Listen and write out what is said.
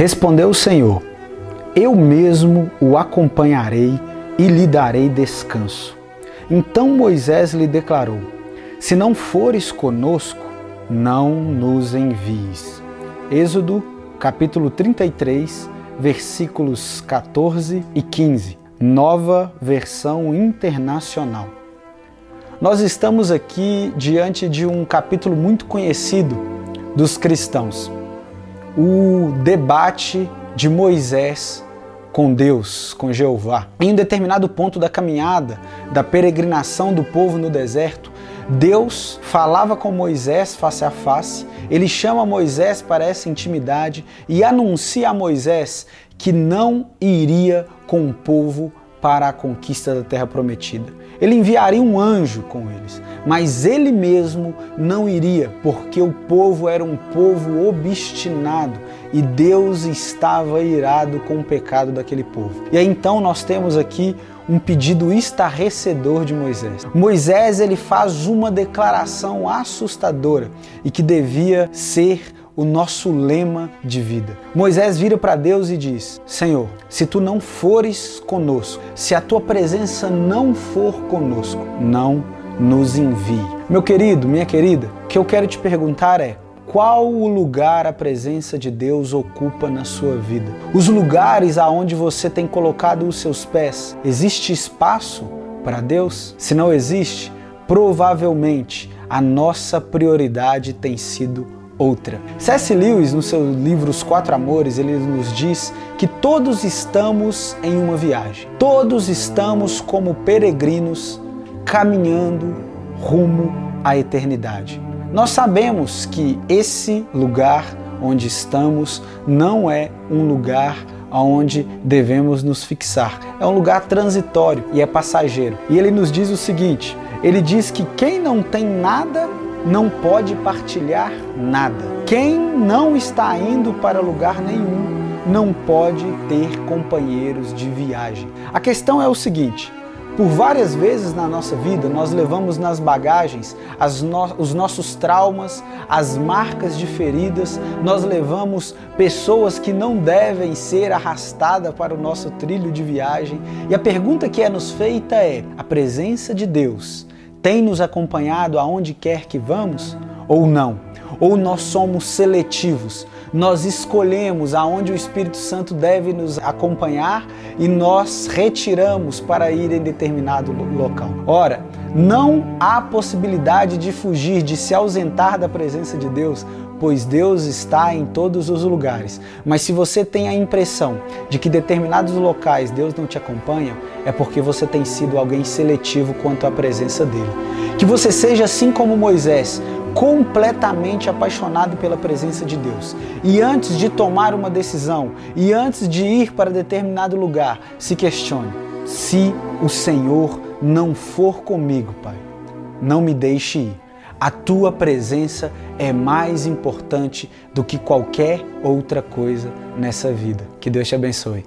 Respondeu o Senhor: Eu mesmo o acompanharei e lhe darei descanso. Então Moisés lhe declarou: Se não fores conosco, não nos envies. Êxodo, capítulo 33, versículos 14 e 15. Nova versão internacional. Nós estamos aqui diante de um capítulo muito conhecido dos cristãos. O debate de Moisés com Deus, com Jeová. Em um determinado ponto da caminhada, da peregrinação do povo no deserto, Deus falava com Moisés face a face, ele chama Moisés para essa intimidade e anuncia a Moisés que não iria com o povo para a conquista da terra prometida. Ele enviaria um anjo com eles, mas ele mesmo não iria, porque o povo era um povo obstinado e Deus estava irado com o pecado daquele povo. E aí então nós temos aqui um pedido estarrecedor de Moisés. Moisés ele faz uma declaração assustadora e que devia ser o nosso lema de vida. Moisés vira para Deus e diz: Senhor, se tu não fores conosco, se a tua presença não for conosco, não nos envie. Meu querido, minha querida, o que eu quero te perguntar é: qual o lugar a presença de Deus ocupa na sua vida? Os lugares aonde você tem colocado os seus pés, existe espaço para Deus? Se não existe, provavelmente a nossa prioridade tem sido outra. C.S. Lewis, no seu livro Os Quatro Amores, ele nos diz que todos estamos em uma viagem. Todos estamos como peregrinos caminhando rumo à eternidade. Nós sabemos que esse lugar onde estamos não é um lugar aonde devemos nos fixar. É um lugar transitório e é passageiro. E ele nos diz o seguinte: ele diz que quem não tem nada não pode partilhar nada. Quem não está indo para lugar nenhum não pode ter companheiros de viagem. A questão é o seguinte: por várias vezes na nossa vida, nós levamos nas bagagens no os nossos traumas, as marcas de feridas, nós levamos pessoas que não devem ser arrastadas para o nosso trilho de viagem. E a pergunta que é nos feita é: a presença de Deus tem nos acompanhado aonde quer que vamos ou não? Ou nós somos seletivos? Nós escolhemos aonde o Espírito Santo deve nos acompanhar e nós retiramos para ir em determinado local. Ora, não há possibilidade de fugir, de se ausentar da presença de Deus, pois Deus está em todos os lugares. Mas se você tem a impressão de que determinados locais Deus não te acompanha, é porque você tem sido alguém seletivo quanto à presença dele. Que você seja assim como Moisés, completamente apaixonado pela presença de Deus. E antes de tomar uma decisão e antes de ir para determinado lugar, se questione: se o Senhor não for comigo, Pai, não me deixe ir. A tua presença é mais importante do que qualquer outra coisa nessa vida. Que Deus te abençoe.